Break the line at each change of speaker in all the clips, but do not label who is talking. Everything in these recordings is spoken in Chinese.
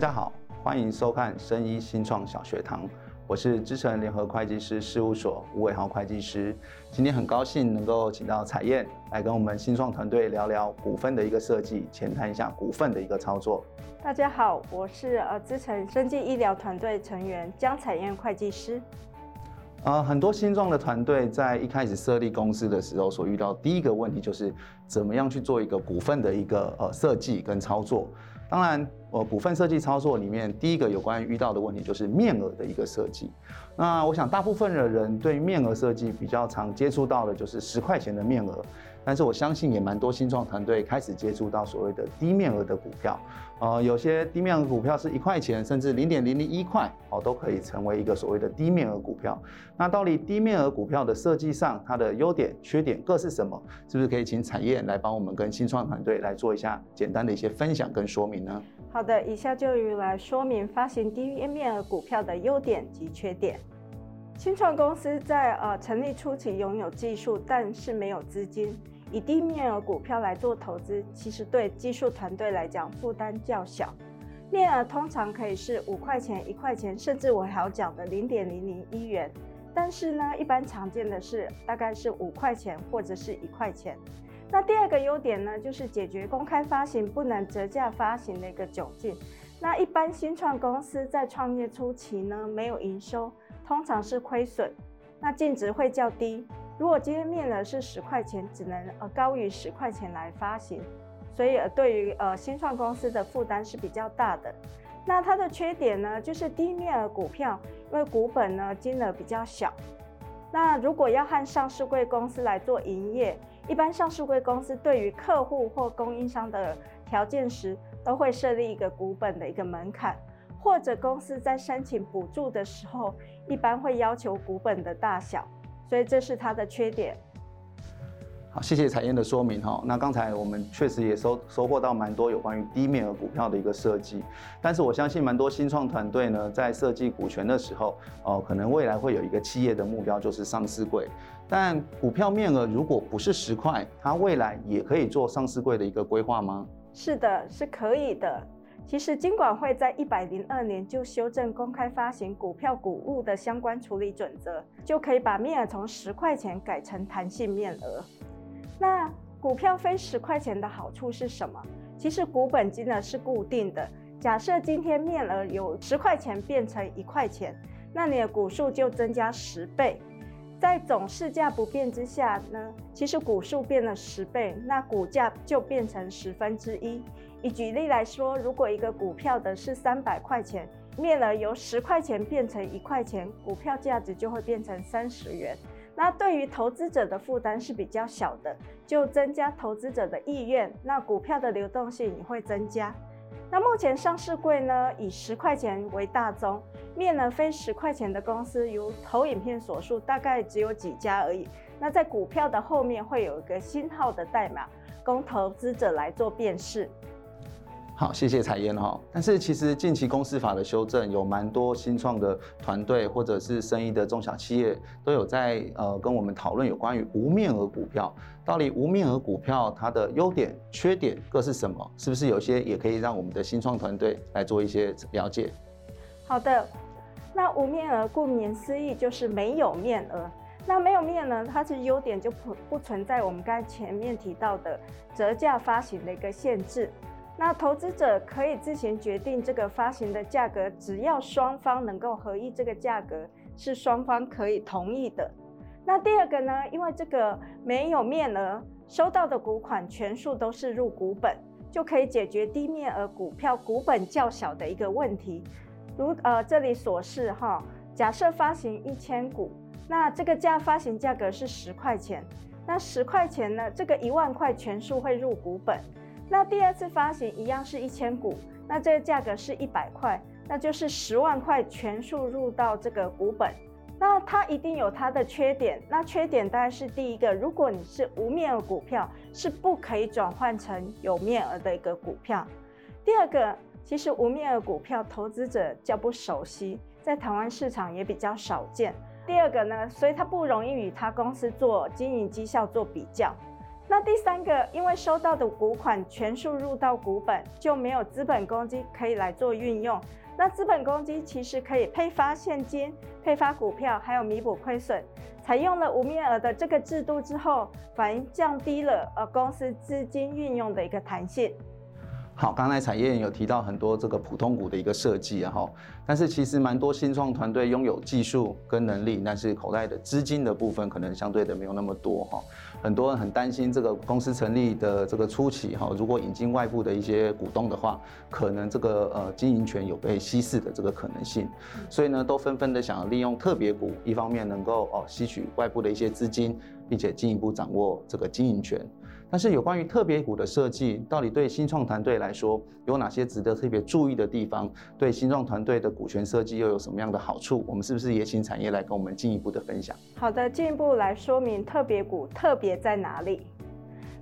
家好，欢迎收看生医新创小学堂，我是资诚联合会计师事务所吴伟豪会计师。今天很高兴能够请到彩燕来跟我们新创团队聊聊股份的一个设计，浅谈一下股份的一个操作。
大家好，我是呃资诚生技医疗团队成员江彩燕会计师。
呃，很多新创的团队在一开始设立公司的时候，所遇到第一个问题就是怎么样去做一个股份的一个呃设计跟操作。当然，呃，股份设计操作里面，第一个有关于遇到的问题就是面额的一个设计。那我想，大部分的人对面额设计比较常接触到的就是十块钱的面额。但是我相信也蛮多新创团队开始接触到所谓的低面额的股票，呃，有些低面额股票是一块钱，甚至零点零零一块哦，都可以成为一个所谓的低面额股票。那到底低面额股票的设计上，它的优点、缺点各是什么？是不是可以请产业来帮我们跟新创团队来做一下简单的一些分享跟说明呢？
好的，以下就来说明发行低面额股票的优点及缺点。新创公司在呃成立初期拥有技术，但是没有资金，以低面额股票来做投资，其实对技术团队来讲负担较小。面额通常可以是五块钱、一块钱，甚至我还要讲的零点零零一元。但是呢，一般常见的是大概是五块钱或者是一块钱。那第二个优点呢，就是解决公开发行不能折价发行的一个窘境。那一般新创公司在创业初期呢，没有营收。通常是亏损，那净值会较低。如果今天面额是十块钱，只能呃高于十块钱来发行，所以呃对于呃新创公司的负担是比较大的。那它的缺点呢，就是低面额股票，因为股本呢金额比较小。那如果要和上市贵公司来做营业，一般上市贵公司对于客户或供应商的条件时，都会设立一个股本的一个门槛。或者公司在申请补助的时候，一般会要求股本的大小，所以这是它的缺点。
好，谢谢彩燕的说明哈。那刚才我们确实也收收获到蛮多有关于低面额股票的一个设计，但是我相信蛮多新创团队呢，在设计股权的时候，哦，可能未来会有一个企业的目标就是上市柜，但股票面额如果不是十块，它未来也可以做上市柜的一个规划吗？
是的，是可以的。其实金管会在一百零二年就修正公开发行股票股务的相关处理准则，就可以把面额从十块钱改成弹性面额。那股票非十块钱的好处是什么？其实股本金额是固定的。假设今天面额由十块钱变成一块钱，那你的股数就增加十倍。在总市价不变之下呢，其实股数变了十倍，那股价就变成十分之一。以举例来说，如果一个股票的是三百块钱，面额由十块钱变成一块钱，股票价值就会变成三十元。那对于投资者的负担是比较小的，就增加投资者的意愿，那股票的流动性也会增加。那目前上市柜呢，以十块钱为大宗，面呢非十块钱的公司，如投影片所述，大概只有几家而已。那在股票的后面会有一个星号的代码，供投资者来做辨识。
好，谢谢彩燕哈。但是其实近期公司法的修正，有蛮多新创的团队或者是生意的中小企业都有在呃跟我们讨论有关于无面额股票，到底无面额股票它的优点、缺点各是什么？是不是有些也可以让我们的新创团队来做一些了解？
好的，那无面额顾名思义就是没有面额。那没有面额，它是优点就不不存在我们刚才前面提到的折价发行的一个限制。那投资者可以自行决定这个发行的价格，只要双方能够合意，这个价格是双方可以同意的。那第二个呢，因为这个没有面额，收到的股款全数都是入股本，就可以解决低面额股票股本较小的一个问题。如呃这里所示哈，假设发行一千股，那这个价发行价格是十块钱，那十块钱呢，这个一万块全数会入股本。那第二次发行一样是一千股，那这个价格是一百块，那就是十万块全数入到这个股本。那它一定有它的缺点，那缺点大概是第一个，如果你是无面额股票，是不可以转换成有面额的一个股票。第二个，其实无面额股票投资者较不熟悉，在台湾市场也比较少见。第二个呢，所以它不容易与它公司做经营绩效做比较。那第三个，因为收到的股款全数入到股本，就没有资本公积可以来做运用。那资本公积其实可以配发现金、配发股票，还有弥补亏损。采用了无面额的这个制度之后，反而降低了呃公司资金运用的一个弹性。
好，刚才产业有提到很多这个普通股的一个设计，啊哈，但是其实蛮多新创团队拥有技术跟能力，但是口袋的资金的部分可能相对的没有那么多哈。很多人很担心这个公司成立的这个初期哈，如果引进外部的一些股东的话，可能这个呃经营权有被稀释的这个可能性，所以呢，都纷纷的想要利用特别股，一方面能够哦吸取外部的一些资金，并且进一步掌握这个经营权。但是有关于特别股的设计，到底对新创团队来说有哪些值得特别注意的地方？对新创团队的股权设计又有什么样的好处？我们是不是也请产业来跟我们进一步的分享？
好的，进一步来说明特别股特别在哪里？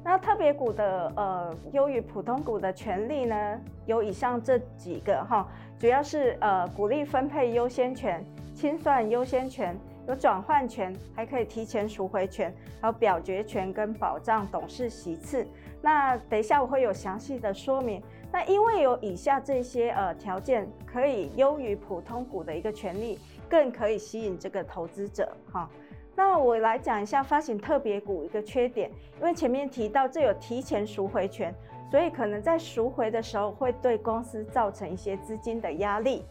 那特别股的呃优于普通股的权利呢，有以上这几个哈，主要是呃股利分配优先权、清算优先权。有转换权，还可以提前赎回权，还有表决权跟保障董事席次。那等一下我会有详细的说明。那因为有以下这些呃条件，可以优于普通股的一个权利，更可以吸引这个投资者哈。那我来讲一下发行特别股一个缺点，因为前面提到这有提前赎回权，所以可能在赎回的时候会对公司造成一些资金的压力。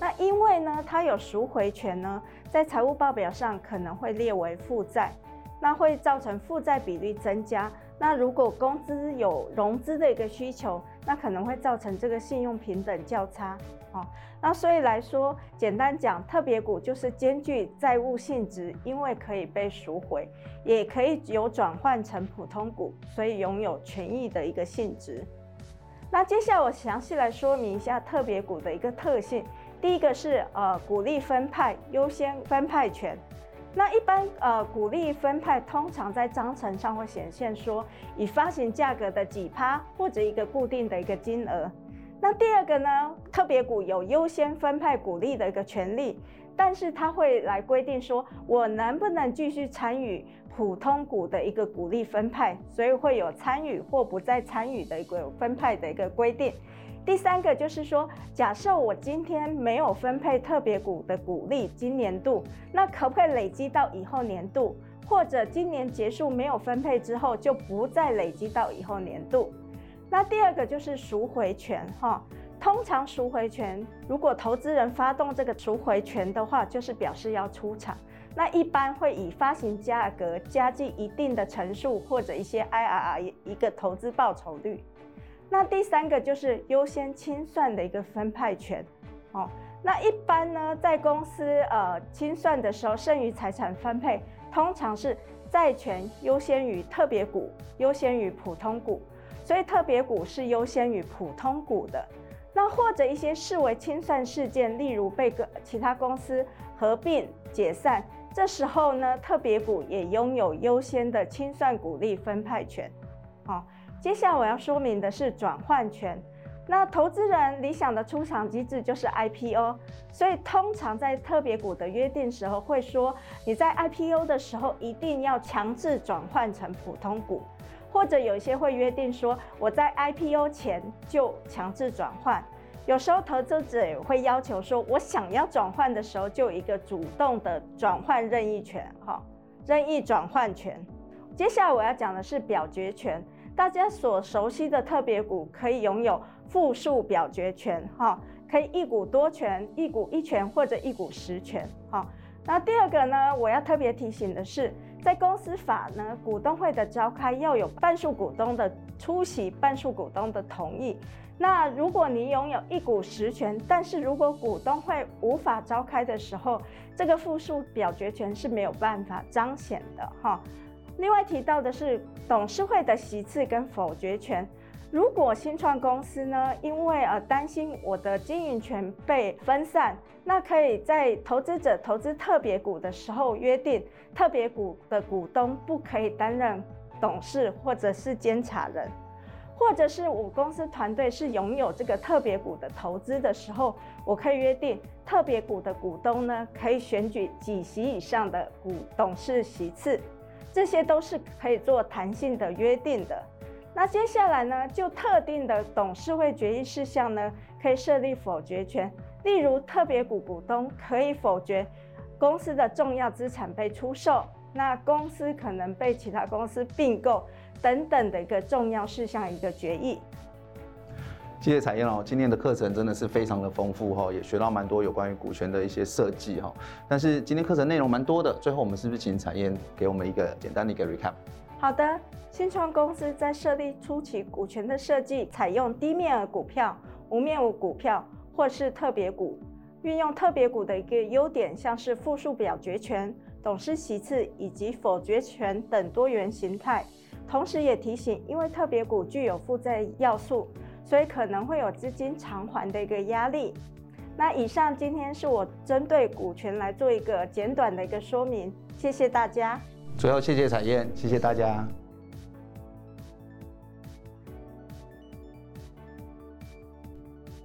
那因为呢，它有赎回权呢，在财务报表上可能会列为负债，那会造成负债比率增加。那如果公司有融资的一个需求，那可能会造成这个信用评等较差。哦，那所以来说，简单讲，特别股就是兼具债务性质，因为可以被赎回，也可以有转换成普通股，所以拥有权益的一个性质。那接下来我详细来说明一下特别股的一个特性。第一个是呃股利分派优先分派权，那一般呃股利分派通常在章程上会显现说以发行价格的几趴或者一个固定的一个金额。那第二个呢，特别股有优先分派股利的一个权利，但是它会来规定说我能不能继续参与普通股的一个股利分派，所以会有参与或不再参与的一个分派的一个规定。第三个就是说，假设我今天没有分配特别股的股利，今年度，那可不可以累积到以后年度？或者今年结束没有分配之后，就不再累积到以后年度？那第二个就是赎回权，哈，通常赎回权，如果投资人发动这个赎回权的话，就是表示要出场，那一般会以发行价格加计一定的乘数，或者一些 IRR 一个投资报酬率。那第三个就是优先清算的一个分派权，哦，那一般呢，在公司呃清算的时候，剩余财产分配通常是债权优先于特别股，优先于普通股，所以特别股是优先于普通股的。那或者一些视为清算事件，例如被个其他公司合并解散，这时候呢，特别股也拥有优先的清算股利分派权，哦。接下来我要说明的是转换权。那投资人理想的出场机制就是 IPO，所以通常在特别股的约定时候会说，你在 IPO 的时候一定要强制转换成普通股，或者有一些会约定说我在 IPO 前就强制转换。有时候投资者也会要求说，我想要转换的时候就一个主动的转换任意权，哈，任意转换权。接下来我要讲的是表决权。大家所熟悉的特别股可以拥有复数表决权，哈，可以一股多权、一股一权或者一股十权，哈。那第二个呢，我要特别提醒的是，在公司法呢，股东会的召开要有半数股东的出席，半数股东的同意。那如果你拥有一股十权，但是如果股东会无法召开的时候，这个复数表决权是没有办法彰显的，哈。另外提到的是董事会的席次跟否决权。如果新创公司呢，因为呃担心我的经营权被分散，那可以在投资者投资特别股的时候约定，特别股的股东不可以担任董事或者是监察人，或者是我公司团队是拥有这个特别股的投资的时候，我可以约定特别股的股东呢，可以选举几席以上的股董事席次。这些都是可以做弹性的约定的。那接下来呢，就特定的董事会决议事项呢，可以设立否决权，例如特别股股东可以否决公司的重要资产被出售，那公司可能被其他公司并购等等的一个重要事项一个决议。
谢谢彩燕哦，今天的课程真的是非常的丰富哈，也学到蛮多有关于股权的一些设计哈。但是今天课程内容蛮多的，最后我们是不是请彩燕给我们一个简单的一个 recap？
好的，新创公司在设立初期股权的设计，采用低面额股票、无面额股票或是特别股，运用特别股的一个优点，像是复数表决权、董事席次以及否决权等多元形态。同时也提醒，因为特别股具有负债要素。所以可能会有资金偿还的一个压力。那以上今天是我针对股权来做一个简短的一个说明，谢谢大家。
最后谢谢彩燕，谢谢大家。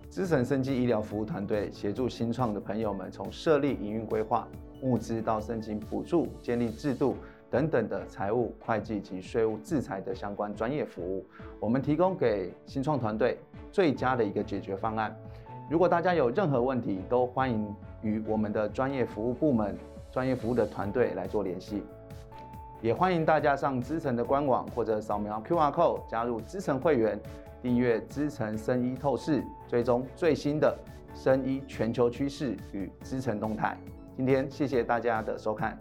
资诚生技医疗服务团队协助新创的朋友们从设立营运规划、募资到申请补助、建立制度。等等的财务、会计及税务制裁的相关专业服务，我们提供给新创团队最佳的一个解决方案。如果大家有任何问题，都欢迎与我们的专业服务部门、专业服务的团队来做联系。也欢迎大家上资诚的官网或者扫描 QR Code 加入资诚会员，订阅资诚生医透视，追踪最新的生医全球趋势与资诚动态。今天谢谢大家的收看。